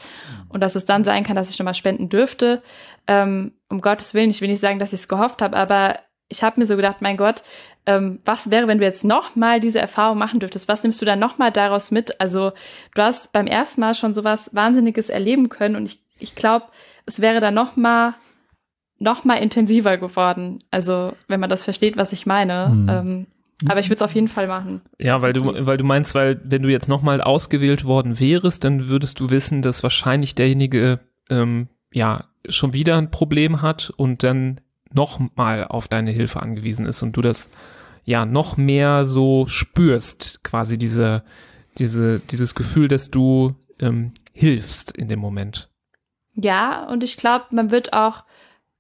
und dass es dann sein kann, dass ich nochmal spenden dürfte. Ähm, um Gottes Willen, ich will nicht sagen, dass ich es gehofft habe, aber ich habe mir so gedacht, mein Gott, ähm, was wäre, wenn du jetzt noch mal diese Erfahrung machen dürftest? Was nimmst du dann noch mal daraus mit? Also du hast beim ersten Mal schon sowas Wahnsinniges erleben können und ich, ich glaube, es wäre dann noch mal noch mal intensiver geworden. Also wenn man das versteht, was ich meine. Mhm. Ähm, aber ich würde es auf jeden Fall machen. Ja, weil du, weil du meinst, weil wenn du jetzt noch mal ausgewählt worden wärst, dann würdest du wissen, dass wahrscheinlich derjenige ähm, ja schon wieder ein Problem hat und dann noch mal auf deine Hilfe angewiesen ist und du das ja noch mehr so spürst, quasi diese, diese, dieses Gefühl, dass du ähm, hilfst in dem Moment. Ja, und ich glaube, man wird auch,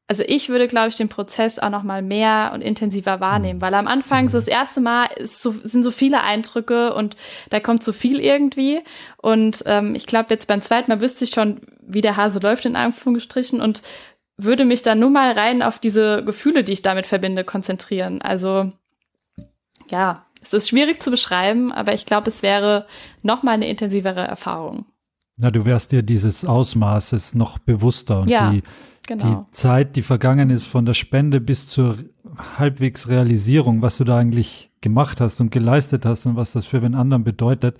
also ich würde, glaube ich, den Prozess auch noch mal mehr und intensiver wahrnehmen, weil am Anfang so das erste Mal ist so, sind so viele Eindrücke und da kommt so viel irgendwie. Und ähm, ich glaube, jetzt beim zweiten Mal wüsste ich schon, wie der Hase läuft in Anführungsstrichen und würde mich dann nur mal rein auf diese Gefühle, die ich damit verbinde, konzentrieren. Also ja, es ist schwierig zu beschreiben, aber ich glaube, es wäre noch mal eine intensivere Erfahrung. Na, du wärst dir dieses Ausmaßes noch bewusster und Ja, die, Genau. die Zeit, die vergangen ist von der Spende bis zur halbwegs Realisierung, was du da eigentlich gemacht hast und geleistet hast und was das für den anderen bedeutet,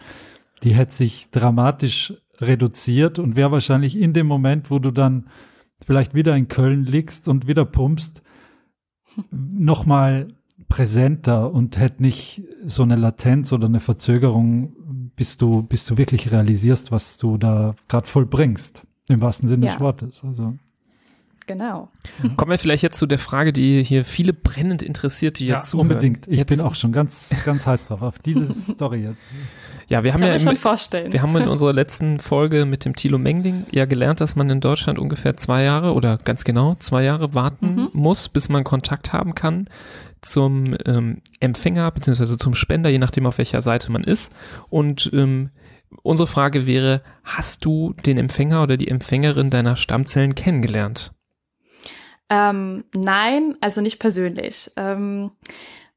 die hätte sich dramatisch reduziert und wäre wahrscheinlich in dem Moment, wo du dann vielleicht wieder in Köln liegst und wieder pumpst, nochmal präsenter und hätte nicht so eine Latenz oder eine Verzögerung, bis du, bis du wirklich realisierst, was du da gerade vollbringst. Im wahrsten Sinne Ja. des Wortes. Also. Genau. Kommen wir vielleicht jetzt zu der Frage, die hier viele brennend interessiert, die jetzt zuhören. unbedingt. Ich jetzt, bin auch schon ganz, ganz heiß drauf, auf diese Story jetzt. Ja, wir haben Kann ja im, schon vorstellen. Wir haben in unserer letzten Folge mit dem Thilo Mengling ja gelernt, dass man in Deutschland ungefähr zwei Jahre oder ganz genau zwei Jahre warten Mhm. muss, bis man Kontakt haben kann zum ähm, Empfänger beziehungsweise zum Spender, je nachdem auf welcher Seite man ist. Und ähm, unsere Frage wäre, hast du den Empfänger oder die Empfängerin deiner Stammzellen kennengelernt? Ähm, nein, also nicht persönlich. Ähm,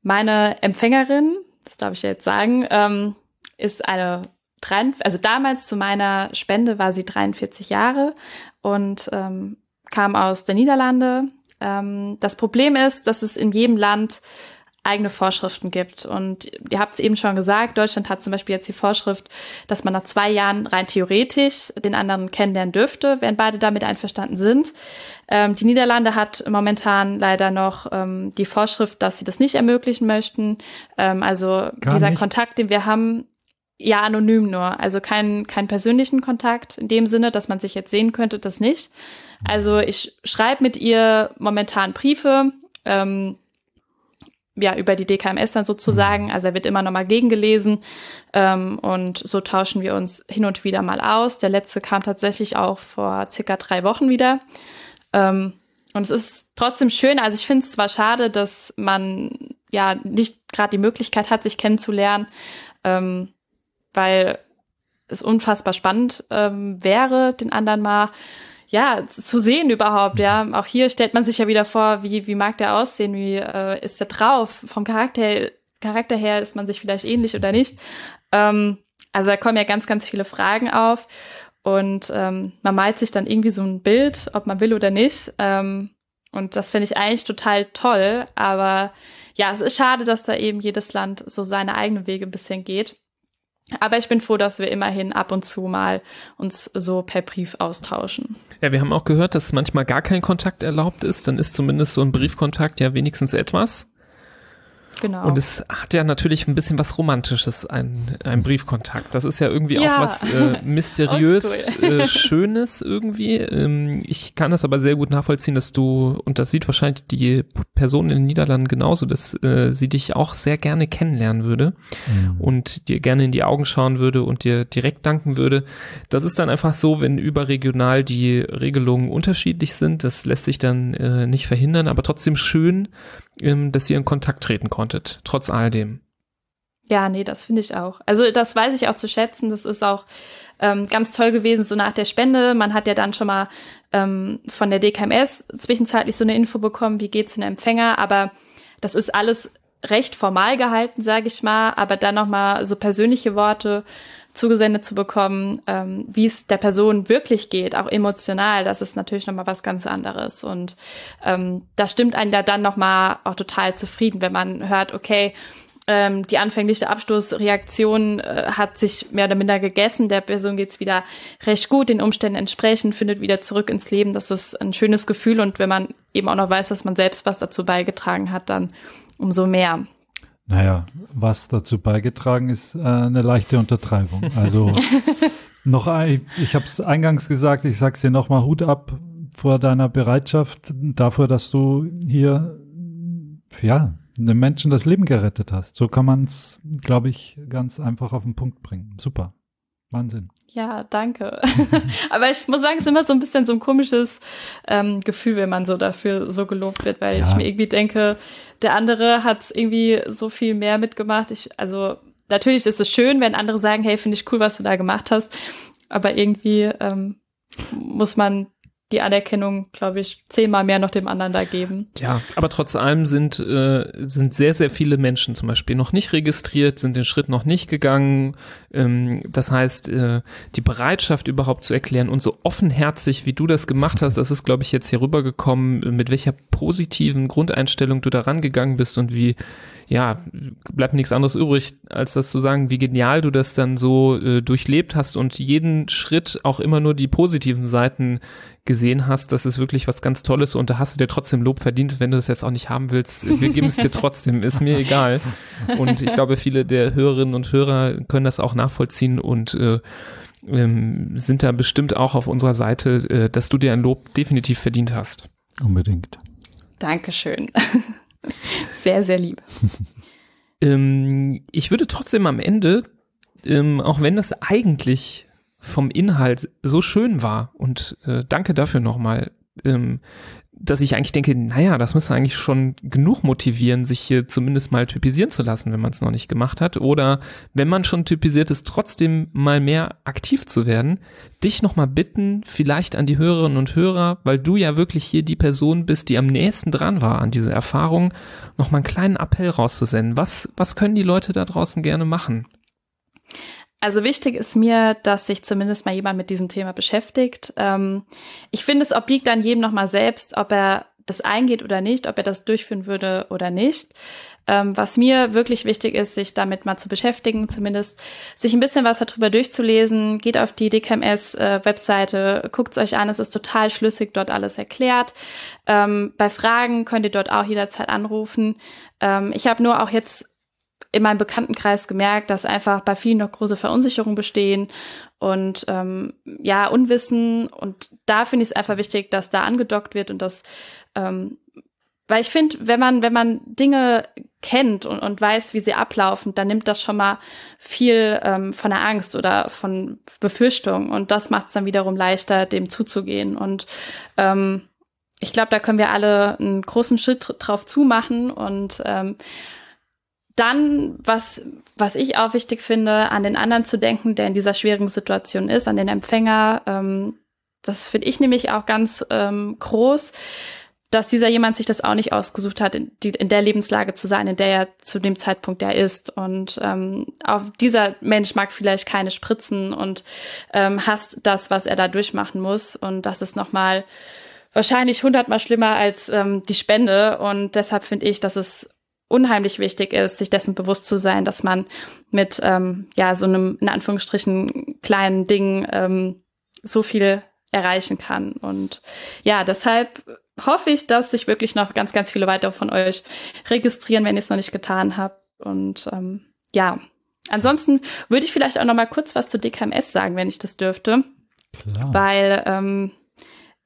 meine Empfängerin, das darf ich jetzt sagen, ähm, ist eine, 43 also damals zu meiner Spende war sie 43 Jahre und ähm, kam aus der Niederlande. Ähm, das Problem ist, dass es in jedem Land eigene Vorschriften gibt. Und ihr habt es eben schon gesagt, Deutschland hat zum Beispiel jetzt die Vorschrift, dass man nach zwei Jahren rein theoretisch den anderen kennenlernen dürfte, wenn beide damit einverstanden sind. Ähm, die Niederlande hat momentan leider noch ähm, die Vorschrift, dass sie das nicht ermöglichen möchten. Ähm, also Gar dieser nicht? Kontakt, den wir haben, ja, anonym nur. Also keinen keinen persönlichen Kontakt in dem Sinne, dass man sich jetzt sehen könnte, das nicht. Also ich schreibe mit ihr momentan Briefe, ähm, ja, über die DKMS dann sozusagen. Also er wird immer noch mal gegengelesen. Ähm, und so tauschen wir uns hin und wieder mal aus. Der letzte kam tatsächlich auch vor circa drei Wochen wieder. Ähm, und es ist trotzdem schön. Also ich finde es zwar schade, dass man ja nicht gerade die Möglichkeit hat, sich kennenzulernen, ähm, weil es unfassbar spannend ähm, wäre, den anderen mal ja zu sehen überhaupt. Ja, auch hier stellt man sich ja wieder vor, wie wie mag der aussehen, wie äh, ist der drauf, vom Charakter her, Charakter her ist man sich vielleicht ähnlich oder nicht. Ähm, also da kommen ja ganz ganz viele Fragen auf und ähm, man malt sich dann irgendwie so ein Bild, ob man will oder nicht. Ähm, und das finde ich eigentlich total toll. Aber ja, es ist schade, dass da eben jedes Land so seine eigenen Wege ein bisschen geht. Aber ich bin froh, dass wir immerhin ab und zu mal uns so per Brief austauschen. Ja, wir haben auch gehört, dass manchmal gar kein Kontakt erlaubt ist. Dann ist zumindest so ein Briefkontakt ja wenigstens etwas. Genau. Und es hat ja natürlich ein bisschen was Romantisches, ein, ein Briefkontakt. Das ist ja irgendwie Ja. auch was äh, mysteriös äh, Schönes irgendwie. Ähm, ich kann das aber sehr gut nachvollziehen, dass du, und das sieht wahrscheinlich die Person in den Niederlanden genauso, dass äh, sie dich auch sehr gerne kennenlernen würde und dir gerne in die Augen schauen würde und dir direkt danken würde. Das ist dann einfach so, wenn überregional die Regelungen unterschiedlich sind. Das lässt sich dann äh, nicht verhindern, aber trotzdem schön, ähm, dass ihr in Kontakt treten konntet, trotz alledem. Ja, nee, das finde ich auch. Also das weiß ich auch zu schätzen. Das ist auch ähm, ganz toll gewesen, so nach der Spende. Man hat ja dann schon mal ähm, von der DKMS zwischenzeitlich so eine Info bekommen, wie geht's den Empfänger. Aber das ist alles recht formal gehalten, sage ich mal. Aber dann noch mal so persönliche Worte zugesendet zu bekommen, ähm, wie es der Person wirklich geht, auch emotional, das ist natürlich noch mal was ganz anderes. Und ähm, das stimmt einen da dann noch mal auch total zufrieden, wenn man hört, okay, ähm, die anfängliche Abstoßreaktion äh, hat sich mehr oder minder gegessen. Der Person geht's wieder recht gut, den Umständen entsprechend, findet wieder zurück ins Leben. Das ist ein schönes Gefühl. Und wenn man eben auch noch weiß, dass man selbst was dazu beigetragen hat, dann umso mehr. Naja, was dazu beigetragen ist, äh, eine leichte Untertreibung. Also noch ein, ich habe es eingangs gesagt, ich sag's dir nochmal, Hut ab vor deiner Bereitschaft, davor, dass du hier, ja, einem Menschen das Leben gerettet hast. So kann man es, glaube ich, ganz einfach auf den Punkt bringen. Super. Wahnsinn. Ja, danke. Aber ich muss sagen, es ist immer so ein bisschen so ein komisches ähm, Gefühl, wenn man so dafür so gelobt wird, weil ja. ich mir irgendwie denke, der andere hat irgendwie so viel mehr mitgemacht. Ich, also natürlich ist es schön, wenn andere sagen, hey, finde ich cool, was du da gemacht hast. Aber irgendwie ähm, muss man die Anerkennung, glaube ich, zehnmal mehr noch dem anderen da geben. Ja, aber trotz allem sind, äh, sind sehr, sehr viele Menschen zum Beispiel noch nicht registriert, sind den Schritt noch nicht gegangen. Ähm, das heißt, äh, die Bereitschaft überhaupt zu erklären und so offenherzig, wie du das gemacht hast, das ist, glaube ich, jetzt hier rübergekommen, mit welcher positiven Grundeinstellung du da rangegangen bist und wie, ja, bleibt nichts anderes übrig, als das zu sagen, wie genial du das dann so äh, durchlebt hast und jeden Schritt auch immer nur die positiven Seiten gesehen hast. Das ist wirklich was ganz Tolles und da hast du dir trotzdem Lob verdient, wenn du das jetzt auch nicht haben willst. Wir geben es dir trotzdem, ist mir egal. Und ich glaube, viele der Hörerinnen und Hörer können das auch nachvollziehen und äh, ähm, sind da bestimmt auch auf unserer Seite, äh, dass du dir ein Lob definitiv verdient hast. Unbedingt. Dankeschön. Sehr, sehr lieb. ähm, ich würde trotzdem am Ende, ähm, auch wenn das eigentlich vom Inhalt so schön war und äh, danke dafür nochmal, ähm, dass ich eigentlich denke, naja, das müsste eigentlich schon genug motivieren, sich hier zumindest mal typisieren zu lassen, wenn man es noch nicht gemacht hat. Oder wenn man schon typisiert ist, trotzdem mal mehr aktiv zu werden. Dich nochmal bitten, vielleicht an die Hörerinnen und Hörer, weil du ja wirklich hier die Person bist, die am nächsten dran war an dieser Erfahrung, nochmal einen kleinen Appell rauszusenden. Was, was können die Leute da draußen gerne machen? Also wichtig ist mir, dass sich zumindest mal jemand mit diesem Thema beschäftigt. Ähm, ich finde, es obliegt dann jedem nochmal selbst, ob er das eingeht oder nicht, ob er das durchführen würde oder nicht. Ähm, was mir wirklich wichtig ist, sich damit mal zu beschäftigen, zumindest sich ein bisschen was darüber durchzulesen. Geht auf die DKMS-Webseite, äh, guckt es euch an, es ist total schlüssig, dort alles erklärt. Ähm, bei Fragen könnt ihr dort auch jederzeit anrufen. Ähm, ich habe nur auch jetzt in meinem Bekanntenkreis gemerkt, dass einfach bei vielen noch große Verunsicherungen bestehen und ähm, ja, Unwissen. Und da finde ich es einfach wichtig, dass da angedockt wird und dass, ähm, weil ich finde, wenn man, wenn man Dinge kennt und, und weiß, wie sie ablaufen, dann nimmt das schon mal viel ähm, von der Angst oder von Befürchtung. Und das macht es dann wiederum leichter, dem zuzugehen. Und ähm, ich glaube, da können wir alle einen großen Schritt drauf zumachen und ähm, dann, was, was ich auch wichtig finde, an den anderen zu denken, der in dieser schwierigen Situation ist, an den Empfänger. Ähm, das finde ich nämlich auch ganz ähm, groß, dass dieser jemand sich das auch nicht ausgesucht hat, in, die, in der Lebenslage zu sein, in der er zu dem Zeitpunkt er ist. Und ähm, auch dieser Mensch mag vielleicht keine Spritzen und ähm, hasst das, was er da durchmachen muss. Und das ist nochmal wahrscheinlich hundertmal schlimmer als ähm, die Spende. Und deshalb finde ich, dass es unheimlich wichtig ist, sich dessen bewusst zu sein, dass man mit ähm, ja so einem in Anführungsstrichen kleinen Ding ähm, so viel erreichen kann. Und ja, deshalb hoffe ich, dass sich wirklich noch ganz, ganz viele weitere von euch registrieren, wenn ihr es noch nicht getan habt. Und ähm, ja, ansonsten würde ich vielleicht auch noch mal kurz was zu DKMS sagen, wenn ich das dürfte. Klar. Weil ähm,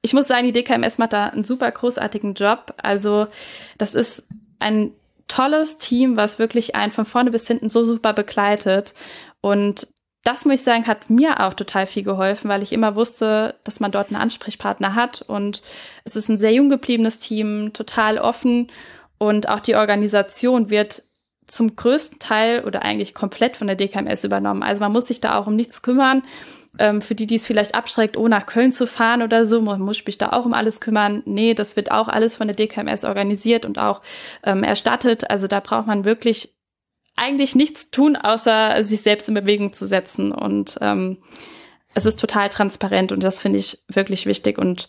ich muss sagen, die DKMS macht da einen super großartigen Job. Also das ist ein tolles Team, was wirklich einen von vorne bis hinten so super begleitet. Und das muss ich sagen, hat mir auch total viel geholfen, weil ich immer wusste, dass man dort einen Ansprechpartner hat. Und es ist ein sehr jung gebliebenes Team, total offen. Und auch die Organisation wird zum größten Teil oder eigentlich komplett von der DKMS übernommen. Also man muss sich da auch um nichts kümmern ähm, für die, die es vielleicht abschreckt, oh, nach Köln zu fahren oder so, muss mich da auch um alles kümmern. Nee, das wird auch alles von der DKMS organisiert und auch ähm, erstattet. Also da braucht man wirklich eigentlich nichts tun, außer sich selbst in Bewegung zu setzen. Und ähm, es ist total transparent und das finde ich wirklich wichtig. Und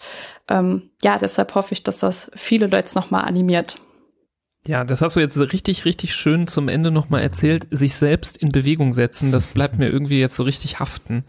ähm, ja, deshalb hoffe ich, dass das viele Leute nochmal animiert. Ja, das hast du jetzt richtig, richtig schön zum Ende nochmal erzählt. Sich selbst in Bewegung setzen, das bleibt mir irgendwie jetzt so richtig haften.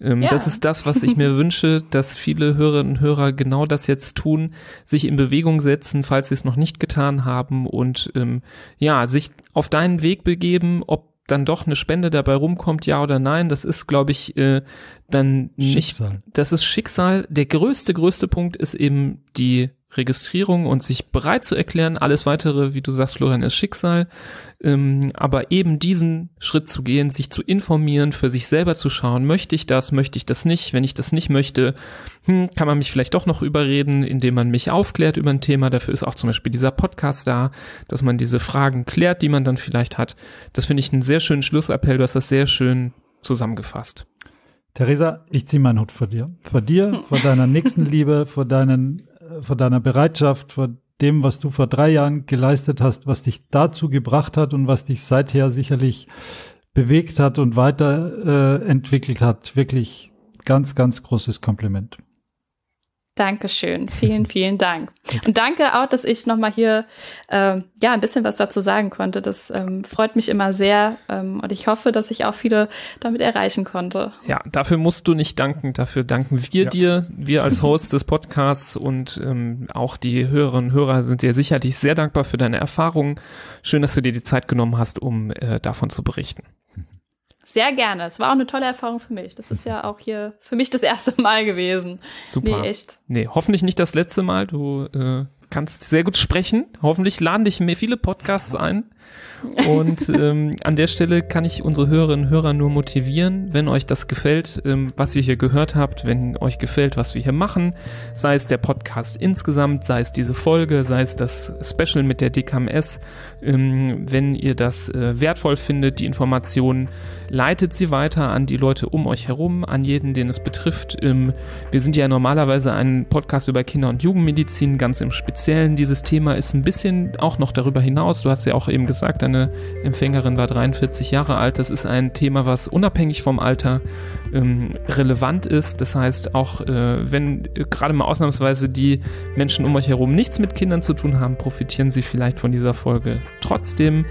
Ähm, ja. Das ist das, was ich mir wünsche, dass viele Hörerinnen und Hörer genau das jetzt tun, sich in Bewegung setzen, falls sie es noch nicht getan haben und ähm, ja, sich auf deinen Weg begeben, ob dann doch eine Spende dabei rumkommt, ja oder nein, das ist, glaube ich, äh, dann nicht, Schicksal. das ist Schicksal. Der größte, größte Punkt ist eben die Registrierung und sich bereit zu erklären. Alles weitere, wie du sagst, Florian, ist Schicksal. Ähm, aber eben diesen Schritt zu gehen, sich zu informieren, für sich selber zu schauen, möchte ich das, möchte ich das nicht. Wenn ich das nicht möchte, hm, kann man mich vielleicht doch noch überreden, indem man mich aufklärt über ein Thema. Dafür ist auch zum Beispiel dieser Podcast da, dass man diese Fragen klärt, die man dann vielleicht hat. Das finde ich einen sehr schönen Schlussappell. Du hast das sehr schön zusammengefasst. Theresa, ich ziehe meinen Hut vor dir. Vor dir, vor deiner Nächstenliebe, vor deinen, vor deiner Bereitschaft, vor dem, was du vor drei Jahren geleistet hast, was dich dazu gebracht hat und was dich seither sicherlich bewegt hat und weiterentwickelt äh, hat. Wirklich ganz, ganz großes Kompliment. Dankeschön, vielen, vielen Dank. Und danke auch, dass ich nochmal hier äh, ja ein bisschen was dazu sagen konnte. Das ähm, freut mich immer sehr ähm, und ich hoffe, dass ich auch viele damit erreichen konnte. Ja, dafür musst du nicht danken. Dafür danken wir Ja. dir, wir als Host des Podcasts und ähm, auch die Hörerinnen und Hörer sind dir sicherlich sehr dankbar für deine Erfahrungen. Schön, dass du dir die Zeit genommen hast, um äh, davon zu berichten. Sehr gerne. Es war auch eine tolle Erfahrung für mich. Das ist ja auch hier für mich das erste Mal gewesen. Super. Nee, echt. Nee, hoffentlich nicht das letzte Mal. Du äh, kannst sehr gut sprechen. Hoffentlich laden dich mehr viele Podcasts ein. Und ähm, an der Stelle kann ich unsere Hörerinnen und Hörer nur motivieren, wenn euch das gefällt, ähm, was ihr hier gehört habt, wenn euch gefällt, was wir hier machen, sei es der Podcast insgesamt, sei es diese Folge, sei es das Special mit der DKMS, ähm, wenn ihr das äh, wertvoll findet, die Informationen, leitet sie weiter an die Leute um euch herum, an jeden, den es betrifft. Ähm, wir sind ja normalerweise ein Podcast über Kinder- und Jugendmedizin, ganz im Speziellen. Dieses Thema ist ein bisschen auch noch darüber hinaus. Du hast ja auch eben gesagt, deine Empfängerin war 43 Jahre alt. Das ist ein Thema, was unabhängig vom Alter ähm, relevant ist. Das heißt, auch äh, wenn äh, gerade mal ausnahmsweise die Menschen um euch herum nichts mit Kindern zu tun haben, profitieren sie vielleicht von dieser Folge. Trotzdem,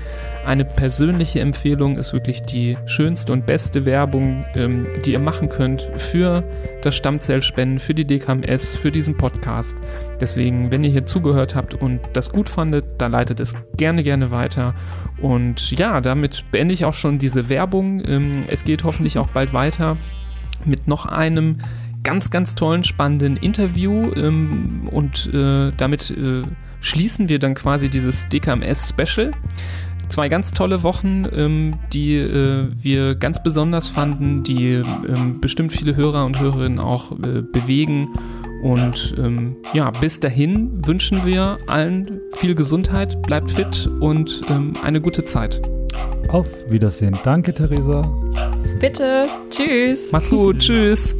eine persönliche Empfehlung ist wirklich die schönste und beste Werbung, ähm, die ihr machen könnt für das Stammzellspenden, für die DKMS, für diesen Podcast. Deswegen, wenn ihr hier zugehört habt und das gut fandet, dann leitet es gerne, gerne weiter. Und ja, damit beende ich auch schon diese Werbung. Ähm, es geht hoffentlich auch bald weiter mit noch einem ganz, ganz tollen, spannenden Interview. Ähm, und äh, damit äh, schließen wir dann quasi dieses DKMS-Special. Zwei ganz tolle Wochen, ähm, die äh, wir ganz besonders fanden, die ähm, bestimmt viele Hörer und Hörerinnen auch äh, bewegen. Und ähm, ja, bis dahin wünschen wir allen viel Gesundheit, bleibt fit und ähm, eine gute Zeit. Auf Wiedersehen. Danke, Theresa. Bitte. Tschüss. Macht's gut, tschüss.